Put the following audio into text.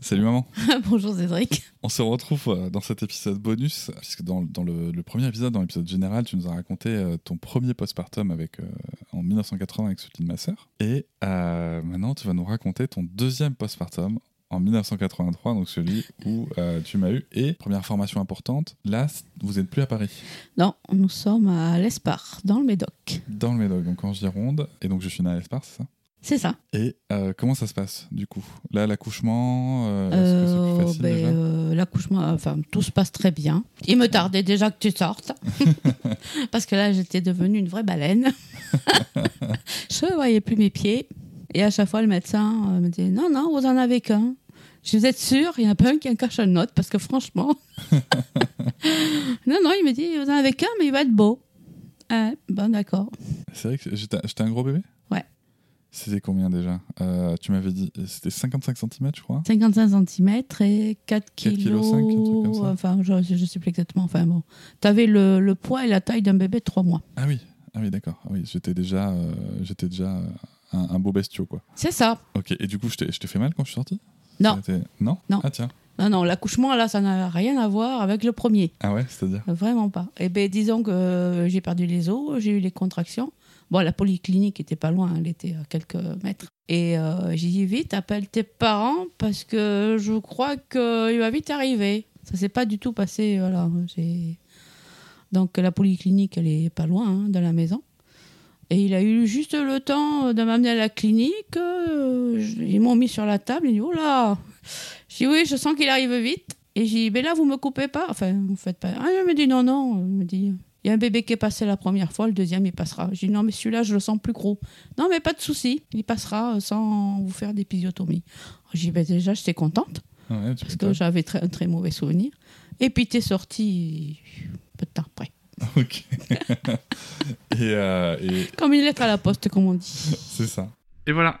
Salut maman. Bonjour Cédric. On se retrouve euh, dans cet épisode bonus, puisque dans, le, premier épisode, dans l'épisode général, tu nous as raconté euh, ton premier postpartum avec, euh, en 1980 avec celui de ma sœur. Et maintenant, tu vas nous raconter ton deuxième postpartum en 1983, donc celui où tu m'as eu. Et première formation importante, là, vous n'êtes plus à Paris. Non, nous sommes à l'Espar, dans le Médoc. Dans le Médoc, donc en Gironde. Et donc je suis né à l'Espar, c'est ça? C'est ça. Et euh, comment ça se passe du coup? Là, l'accouchement, euh, euh, ben, l'accouchement, enfin tout se passe très bien. Il me tardait déjà que tu sortes parce que là, j'étais devenue une vraie baleine. je ne voyais plus mes pieds et à chaque fois, le médecin me disait non, non, vous en avez qu'un. Je vous êtes sûr, il y en a pas un qui en cache une autre parce que franchement, non, non, il me dit vous en avez qu'un, mais il va être beau. Ah, bon, d'accord. C'est vrai que j'étais un gros bébé? C'était combien déjà euh, Tu m'avais dit, c'était 55 cm, je crois 55 cm et 4 kg. 4 kg 5, un truc comme ça. Enfin, je, ne sais plus exactement. Enfin bon. Tu avais le, le, poids et la taille d'un bébé de 3 mois. Ah oui, ah oui d'accord. Ah oui, j'étais déjà, euh, j'étais déjà un, un, beau bestiau, quoi. C'est ça. Ok, et du coup, je t'ai fait mal quand je suis sorti? Non. Non? Non. Ah tiens. Non, non, l'accouchement, là, ça n'a rien à voir avec le premier. Ah ouais, c'est-à-dire? Vraiment pas. Eh bien, disons que j'ai perdu les os, j'ai eu les contractions. Bon, la polyclinique était pas loin, elle était à quelques mètres. Et euh, j'ai dit vite, appelle tes parents parce que je crois qu'il va vite arriver. Ça s'est pas du tout passé. Voilà, Donc la polyclinique, elle est pas loin hein, de la maison. Et il a eu juste le temps de m'amener à la clinique. Euh, ils m'ont mis sur la table. Il dit Oh là J'ai dit Oui, je sens qu'il arrive vite. Et j'ai dit Mais là, vous me coupez pas Enfin, vous faites pas. Ah, il me dit Non, non. Il me dit il y a un bébé qui est passé la première fois, le deuxième, il passera. J'ai dit non, mais celui-là, je le sens plus gros. Non, mais pas de souci, il passera sans vous faire d'épisiotomie. J'ai dit, ben déjà, j'étais contente, parce que j'avais très, un très mauvais souvenir. Et puis, t'es sorti peu de temps après. Ok. Euh, et, Comme une lettre à la poste, comme on dit. C'est ça. Et voilà,